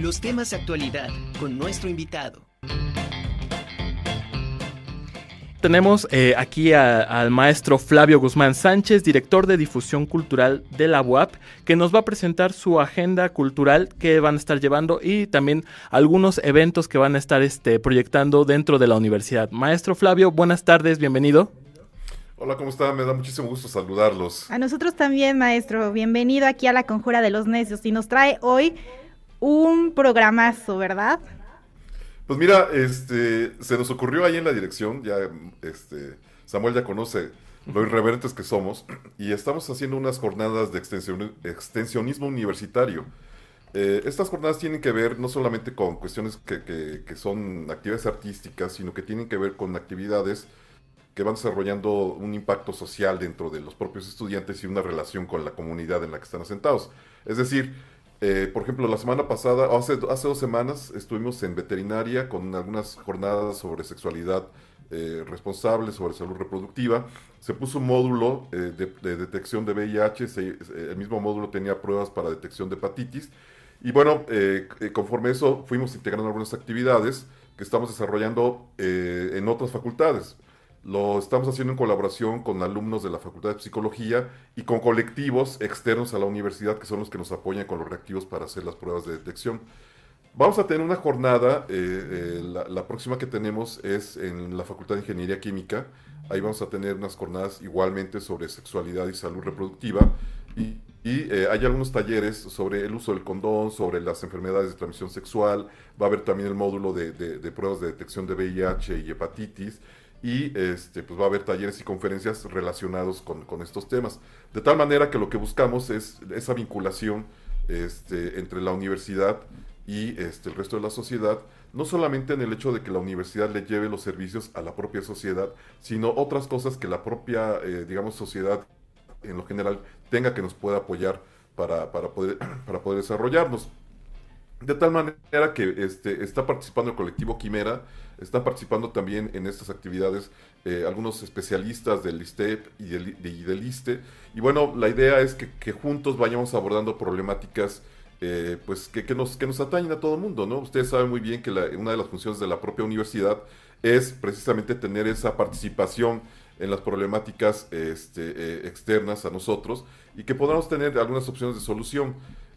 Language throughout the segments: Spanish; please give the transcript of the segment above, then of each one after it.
Los temas de actualidad con nuestro invitado. Tenemos eh, aquí al maestro Flavio Guzmán Sánchez, director de difusión cultural de la UAP, que nos va a presentar su agenda cultural que van a estar llevando y también algunos eventos que van a estar este, proyectando dentro de la universidad. Maestro Flavio, buenas tardes, bienvenido. Hola, ¿cómo están? Me da muchísimo gusto saludarlos. A nosotros también, maestro. Bienvenido aquí a la Conjura de los Necios y nos trae hoy un programazo, ¿verdad? Pues mira, este, se nos ocurrió ahí en la dirección, ya este, Samuel ya conoce lo irreverentes que somos, y estamos haciendo unas jornadas de extensionismo universitario. Eh, estas jornadas tienen que ver no solamente con cuestiones que, que, son actividades artísticas, sino que tienen que ver con actividades que van desarrollando un impacto social dentro de los propios estudiantes y una relación con la comunidad en la que están asentados. Es decir, eh, por ejemplo, la semana pasada, hace, hace dos semanas, estuvimos en veterinaria con algunas jornadas sobre sexualidad eh, responsable, sobre salud reproductiva. Se puso un módulo eh, de, detección de VIH, el mismo módulo tenía pruebas para detección de hepatitis. Y bueno, conforme eso, fuimos integrando algunas actividades que estamos desarrollando en otras facultades. Lo estamos haciendo en colaboración con alumnos de la Facultad de Psicología y con colectivos externos a la universidad que son los que nos apoyan con los reactivos para hacer las pruebas de detección. Vamos a tener una jornada, eh, eh, la, próxima que tenemos es en la Facultad de Ingeniería Química. Ahí vamos a tener unas jornadas igualmente sobre sexualidad y salud reproductiva. Y, eh, hay algunos talleres sobre el uso del condón, sobre las enfermedades de transmisión sexual. Va a haber también el módulo de, de pruebas de detección de VIH y hepatitis y este, pues va a haber talleres y conferencias relacionados con, estos temas. De tal manera que lo que buscamos es esa vinculación este, entre la universidad y este, el resto de la sociedad, no solamente en el hecho de que la universidad le lleve los servicios a la propia sociedad, sino otras cosas que la propia, eh, digamos, sociedad en lo general tenga que nos pueda apoyar para, poder, para poder desarrollarnos. De tal manera que este, está participando el colectivo Quimera, están participando también en estas actividades eh, algunos especialistas del ISTEP y del, de, ISTE. Y bueno, la idea es que, juntos vayamos abordando problemáticas eh, pues que, que, nos, que nos atañen a todo el mundo, ¿no? Ustedes saben muy bien que una de las funciones de la propia universidad es precisamente tener esa participación en las problemáticas este, eh, externas a nosotros y que podamos tener algunas opciones de solución.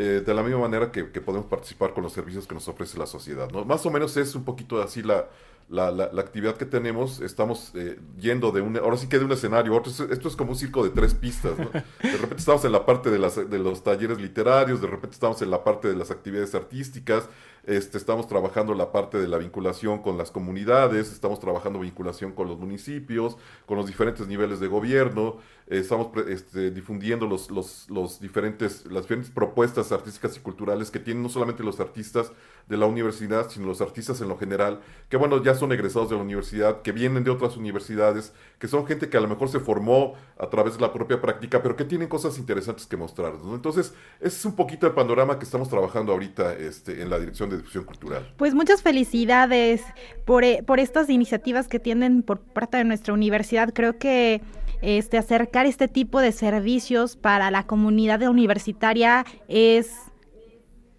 Eh, de la misma manera que, podemos participar con los servicios que nos ofrece la sociedad. ¿no? Más o menos es un poquito así la, la, la, actividad que tenemos, estamos eh, yendo de un, ahora sí que de un escenario, esto es como un circo de tres pistas, ¿no? De repente estamos en la parte de, las, de los talleres literarios, de repente estamos en la parte de las actividades artísticas, este, estamos trabajando la parte de la vinculación con las comunidades, estamos trabajando vinculación con los municipios, con los diferentes niveles de gobierno, eh, estamos este, difundiendo los, los, los, diferentes, las diferentes propuestas artísticas y culturales que tienen no solamente los artistas de la universidad, sino los artistas en lo general, que bueno, ya son egresados de la universidad, que vienen de otras universidades, que son gente que a lo mejor se formó a través de la propia práctica, pero que tienen cosas interesantes que mostrarnos. Entonces, ese es un poquito el panorama que estamos trabajando ahorita este, en la dirección de difusión cultural. Pues muchas felicidades por, eh, por estas iniciativas que tienen por parte de nuestra universidad. Creo que este, acercar este tipo de servicios para la comunidad universitaria es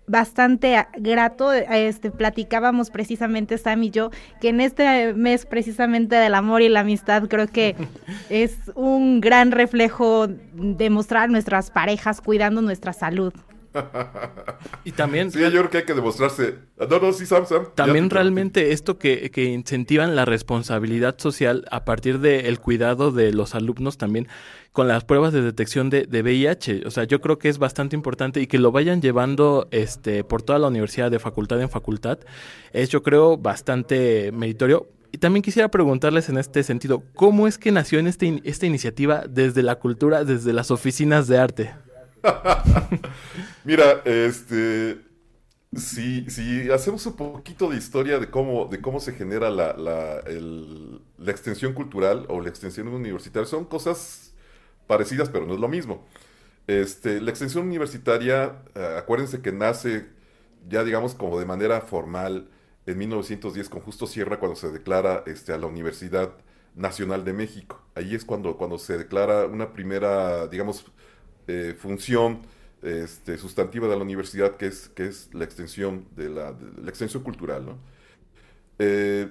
bastante grato. Este, platicábamos precisamente Sam y yo que en este mes precisamente del amor y la amistad creo que es un gran reflejo de mostrar nuestras parejas cuidando nuestra salud. y también. Sí, yo creo que hay que demostrarse. No, no, sí, Sam, Sam. También realmente esto que, que, incentivan la responsabilidad social a partir del cuidado de los alumnos también con las pruebas de detección de, de, VIH. O sea, yo creo que es bastante importante y que lo vayan llevando este, por toda la universidad, de facultad en facultad, es yo creo bastante meritorio. Y también quisiera preguntarles en este sentido, ¿cómo es que nació en este, esta iniciativa desde la cultura, desde las oficinas de arte? Mira, este. Si, si, hacemos un poquito de historia de cómo, de cómo se genera la, la, la extensión cultural o la extensión universitaria, son cosas parecidas, pero no es lo mismo. Este, la extensión universitaria, eh, acuérdense que nace ya digamos como de manera formal en 1910 con Justo Sierra cuando se declara este, a la Universidad Nacional de México. Ahí es cuando, cuando se declara una primera, digamos, eh, función este, sustantiva de la universidad, que es, que es la extensión de la, extensión cultural. Eh,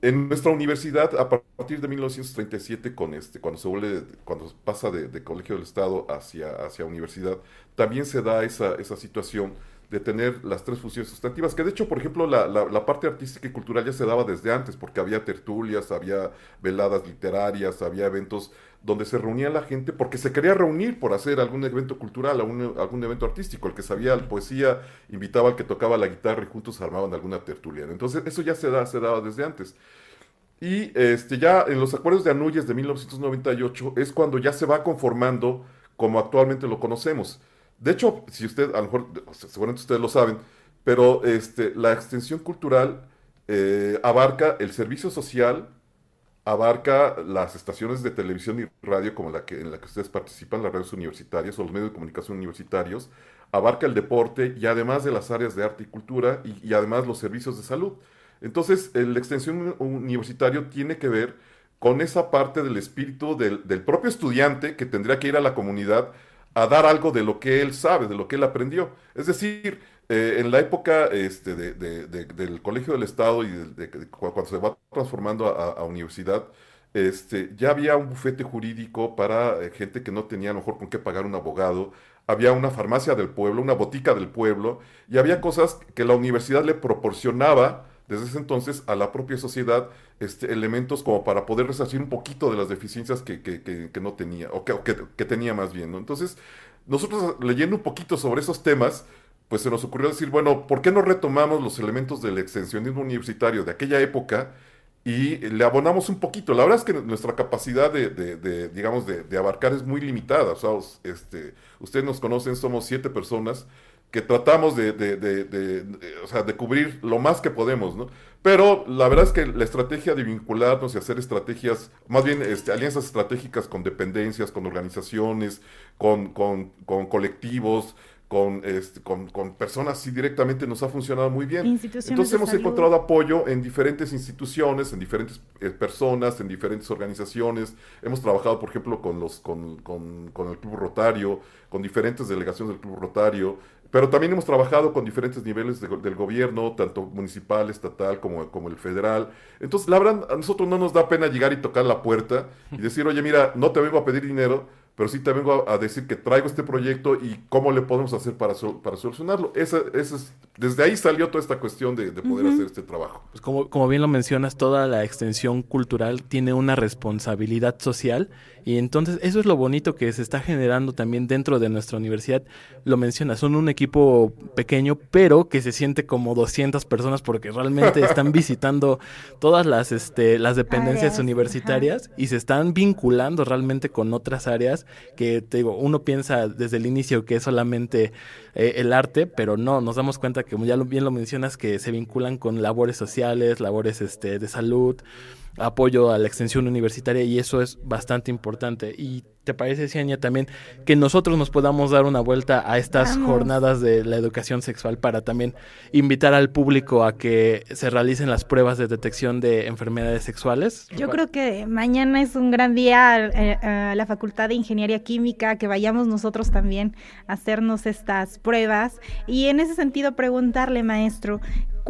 en nuestra universidad, a partir de 1937, con este, cuando se vuelve, cuando pasa de, Colegio del Estado hacia, hacia universidad, también se da esa, esa situación de tener las tres funciones sustantivas, que de hecho, por ejemplo, la, la, parte artística y cultural ya se daba desde antes, porque había tertulias, había veladas literarias, había eventos donde se reunía la gente, porque se quería reunir por hacer algún evento cultural, algún, algún evento artístico, el que sabía poesía invitaba al que tocaba la guitarra y juntos armaban alguna tertulia. Entonces, eso ya se, da, se daba desde antes. Y este, ya en los acuerdos de Anuyes de 1998 es cuando ya se va conformando como actualmente lo conocemos. De hecho, si usted, a lo mejor, seguramente ustedes lo saben, pero este, la extensión cultural eh, abarca el servicio social, abarca las estaciones de televisión y radio como la que, en la que ustedes participan, las redes universitarias o los medios de comunicación universitarios, abarca el deporte y además de las áreas de arte y cultura y, además los servicios de salud. Entonces, la extensión universitario tiene que ver con esa parte del espíritu del, del propio estudiante que tendría que ir a la comunidad a dar algo de lo que él sabe, de lo que él aprendió. Es decir, eh, en la época este, del Colegio del Estado y cuando se va transformando a, universidad, este, ya había un bufete jurídico para eh, gente que no tenía a lo mejor con qué pagar un abogado, había una farmacia del pueblo, una botica del pueblo, y había cosas que la universidad le proporcionaba desde ese entonces a la propia sociedad este, elementos como para poder resarcir un poquito de las deficiencias que, no tenía, o, que, tenía más bien. Entonces, nosotros leyendo un poquito sobre esos temas, pues se nos ocurrió decir, bueno, ¿por qué no retomamos los elementos del extensionismo universitario de aquella época y le abonamos un poquito? La verdad es que nuestra capacidad de, digamos, de, abarcar es muy limitada. O sea, este, ustedes nos conocen, somos siete personas que tratamos de, de, de, o sea, de cubrir lo más que podemos, ¿no? Pero la verdad es que la estrategia de vincularnos y hacer estrategias, más bien este, alianzas estratégicas con dependencias, con organizaciones, con, con, con colectivos, con, este, con, con, personas sí directamente nos ha funcionado muy bien. Entonces hemos encontrado apoyo en diferentes instituciones, en diferentes eh, personas, en diferentes organizaciones. Hemos trabajado, por ejemplo, con, los, con, con, con, el Club Rotario, con diferentes delegaciones del Club Rotario, pero también hemos trabajado con diferentes niveles del gobierno, tanto municipal, estatal como, como el federal. Entonces, la verdad, a nosotros no nos da pena llegar y tocar la puerta y decir, oye, mira, no te vengo a pedir dinero, pero sí te vengo a, decir que traigo este proyecto y cómo le podemos hacer para, para solucionarlo. Esa, es, desde ahí salió toda esta cuestión de, poder hacer este trabajo. Pues como, como bien lo mencionas, toda la extensión cultural tiene una responsabilidad social y entonces eso es lo bonito que se está generando también dentro de nuestra universidad. Lo mencionas, son un equipo pequeño, pero que se siente como 200 personas porque realmente están visitando todas las, este, las dependencias universitarias y se están vinculando realmente con otras áreas que, te digo, uno piensa desde el inicio que es solamente eh, el arte, pero no, nos damos cuenta que, como ya bien lo mencionas, que se vinculan con labores sociales, labores este, de salud, apoyo a la extensión universitaria y eso es bastante importante. Y ¿Te parece, Ciania, también que nosotros nos podamos dar una vuelta a estas jornadas de la educación sexual para también invitar al público a que se realicen las pruebas de detección de enfermedades sexuales? Yo creo que mañana es un gran día eh, a la Facultad de Ingeniería Química, que vayamos nosotros también a hacernos estas pruebas. Y en ese sentido, preguntarle, maestro,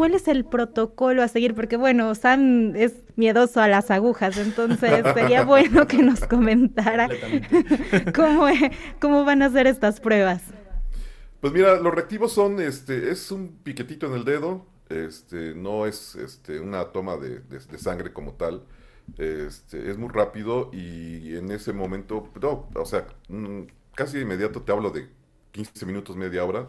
¿cuál es el protocolo a seguir? Porque bueno, Sam es miedoso a las agujas, entonces sería bueno que nos comentara ¿Cómo, ¿Cómo van a ser estas pruebas? Pues mira, los reactivos son, este, es un piquetito en el dedo, este, no es este, una toma de, sangre como tal, este, es muy rápido y en ese momento, no, o sea, mm, casi de inmediato te hablo de 15 minutos, media hora,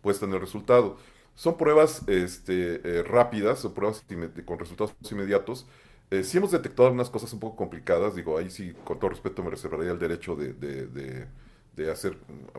puedes tener resultado. Son pruebas este, eh, rápidas, son pruebas con resultados inmediatos, eh, sí hemos detectado algunas cosas un poco complicadas, digo, ahí sí, con todo respeto, me reservaría el derecho de, hacer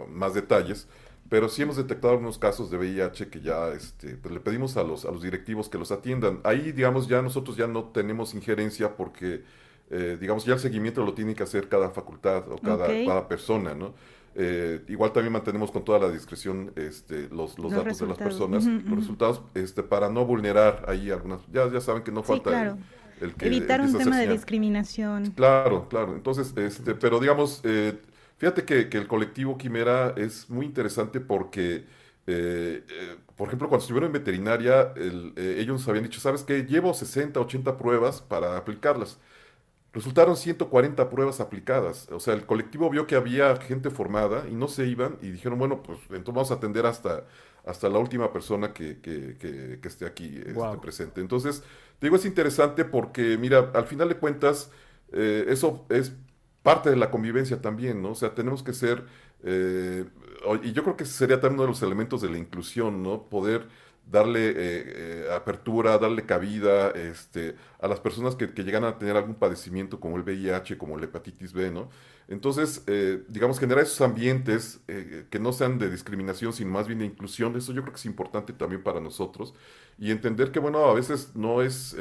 más detalles, pero sí hemos detectado algunos casos de VIH que ya este, pues le pedimos a los, a los directivos que los atiendan. Ahí, digamos, ya nosotros ya no tenemos injerencia porque, eh, digamos, ya el seguimiento lo tiene que hacer cada facultad o cada, cada persona, ¿no? Eh, igual también mantenemos con toda la discreción este, los, los, datos de las personas, los resultados, este, para no vulnerar ahí algunas, ya, ya saben que no falta Evitar un tema de discriminación. Claro, claro. Entonces, este, pero digamos, eh, Fíjate que, el colectivo Quimera es muy interesante porque, eh, eh, por ejemplo, cuando estuvieron en veterinaria, eh, ellos nos habían dicho, ¿sabes qué? Llevo 60, 80 pruebas para aplicarlas. Resultaron 140 pruebas aplicadas. O sea, el colectivo vio que había gente formada y no se iban y dijeron, bueno, pues entonces vamos a atender hasta, hasta la última persona que, que, esté aquí este, presente. Entonces, te digo, es interesante porque, mira, al final de cuentas, eh, eso es parte de la convivencia también, ¿no? O sea, tenemos que ser, eh, y yo creo que ese sería también uno de los elementos de la inclusión, ¿no? Poder darle eh, eh, apertura, darle cabida este, a las personas que, llegan a tener algún padecimiento como el VIH, como la hepatitis B, ¿no? Entonces, eh, digamos, generar esos ambientes que no sean de discriminación, sino más bien de inclusión, eso yo creo que es importante también para nosotros. Y entender que, bueno, a veces no es,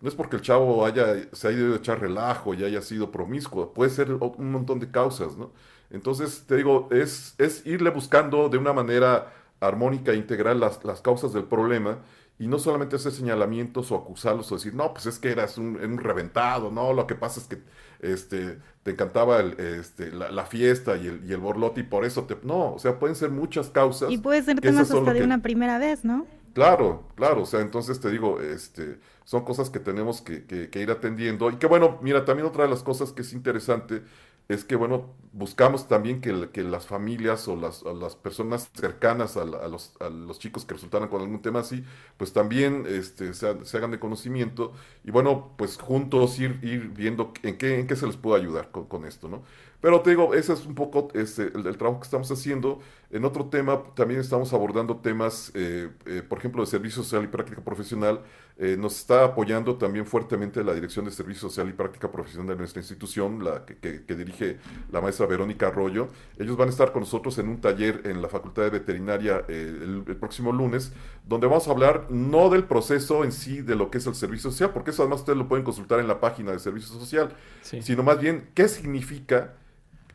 no es porque el chavo haya, se haya ido a echar relajo y haya sido promiscuo, puede ser un montón de causas, ¿no? Entonces, te digo, es, es irle buscando de una manera armónica e integral las, las causas del problema y no solamente hacer señalamientos o acusarlos o decir, no, pues es que eras un, reventado, no, lo que pasa es que este, te encantaba el, este, la, fiesta y el, y el borlote y por eso te... No, o sea, pueden ser muchas causas. Y puede ser temas hasta de una primera vez, ¿no? Claro, claro, o sea, entonces te digo, este, son cosas que tenemos que, que ir atendiendo y que bueno, mira, también otra de las cosas que es interesante es que, bueno, buscamos también que, que las familias o las, las personas cercanas a, los, a, los, chicos que resultaran con algún tema así, pues también este, se, hagan de conocimiento y, bueno, pues juntos ir, ir viendo en qué, en qué se les puede ayudar con, con esto, ¿no? Pero te digo, ese es un poco este, el, trabajo que estamos haciendo. En otro tema, también estamos abordando temas, eh, eh, por ejemplo, de servicio social y práctica profesional. Eh, nos está apoyando también fuertemente la Dirección de Servicio Social y Práctica Profesional de nuestra institución, la que, dirige la maestra Verónica Arroyo. Ellos van a estar con nosotros en un taller en la Facultad de Veterinaria el, próximo lunes, donde vamos a hablar no del proceso en sí de lo que es el servicio social, porque eso además ustedes lo pueden consultar en la página de Servicio Social, sino más bien qué significa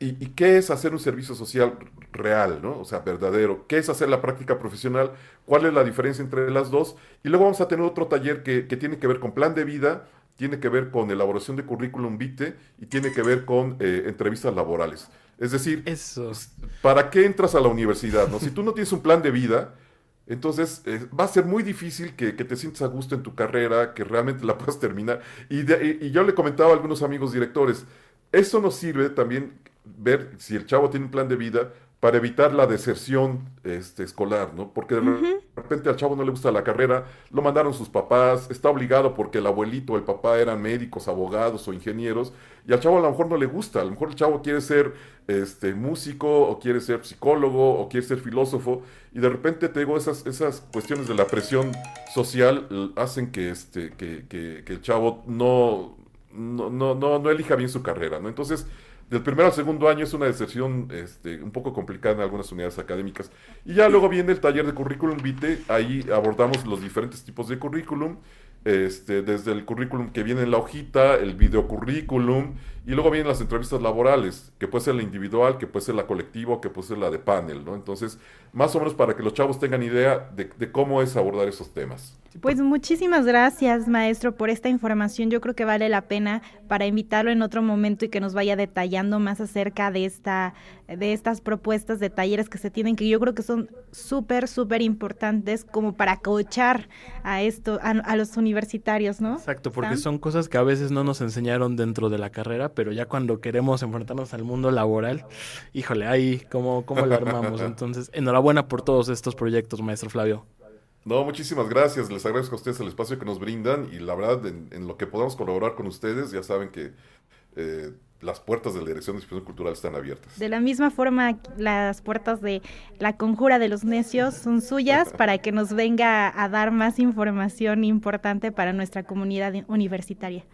¿Y, qué es hacer un servicio social real, ¿no? O sea, verdadero. ¿Qué es hacer la práctica profesional? ¿Cuál es la diferencia entre las dos? Y luego vamos a tener otro taller que, tiene que ver con plan de vida, tiene que ver con elaboración de currículum vitae y tiene que ver con eh, entrevistas laborales. Es decir, ¿para qué entras a la universidad? ¿no? Si tú no tienes un plan de vida, entonces eh, va a ser muy difícil que, te sientas a gusto en tu carrera, que realmente la puedas terminar. Y, y yo le comentaba a algunos amigos directores, eso nos sirve también ver si el chavo tiene un plan de vida para evitar la deserción este, escolar, ¿no? Porque de repente al chavo no le gusta la carrera, lo mandaron sus papás, está obligado porque el abuelito o el papá eran médicos, abogados o ingenieros, y al chavo a lo mejor no le gusta, a lo mejor el chavo quiere ser este, músico, o quiere ser psicólogo, o quiere ser filósofo, y de repente te digo, esas, esas cuestiones de la presión social hacen que, este, que, que, que el chavo no, no, no, no, no elija bien su carrera, ¿no? Entonces, del primero al segundo año es una deserción este, un poco complicada en algunas unidades académicas. Y ya luego viene el taller de currículum vitae, ahí abordamos los diferentes tipos de currículum, este, desde el currículum que viene en la hojita, el videocurrículum, y luego vienen las entrevistas laborales, que puede ser la individual, que puede ser la colectiva, que puede ser la de panel, ¿no? Entonces, más o menos para que los chavos tengan idea de cómo es abordar esos temas. Pues muchísimas gracias, maestro, por esta información. Yo creo que vale la pena para invitarlo en otro momento y que nos vaya detallando más acerca de esta de estas propuestas de talleres que se tienen que yo creo que son súper súper importantes como para coachar a esto a, los universitarios, ¿no? Exacto, porque son cosas que a veces no nos enseñaron dentro de la carrera, pero ya cuando queremos enfrentarnos al mundo laboral, híjole, ahí cómo cómo lo armamos. Entonces, enhorabuena por todos estos proyectos, maestro Flavio. No, muchísimas gracias. Les agradezco a ustedes el espacio que nos brindan y la verdad, en, lo que podamos colaborar con ustedes, ya saben que eh, las puertas de la Dirección de Expresión Cultural están abiertas. De la misma forma, las puertas de la Conjura de los Necios son suyas para que nos venga a dar más información importante para nuestra comunidad universitaria.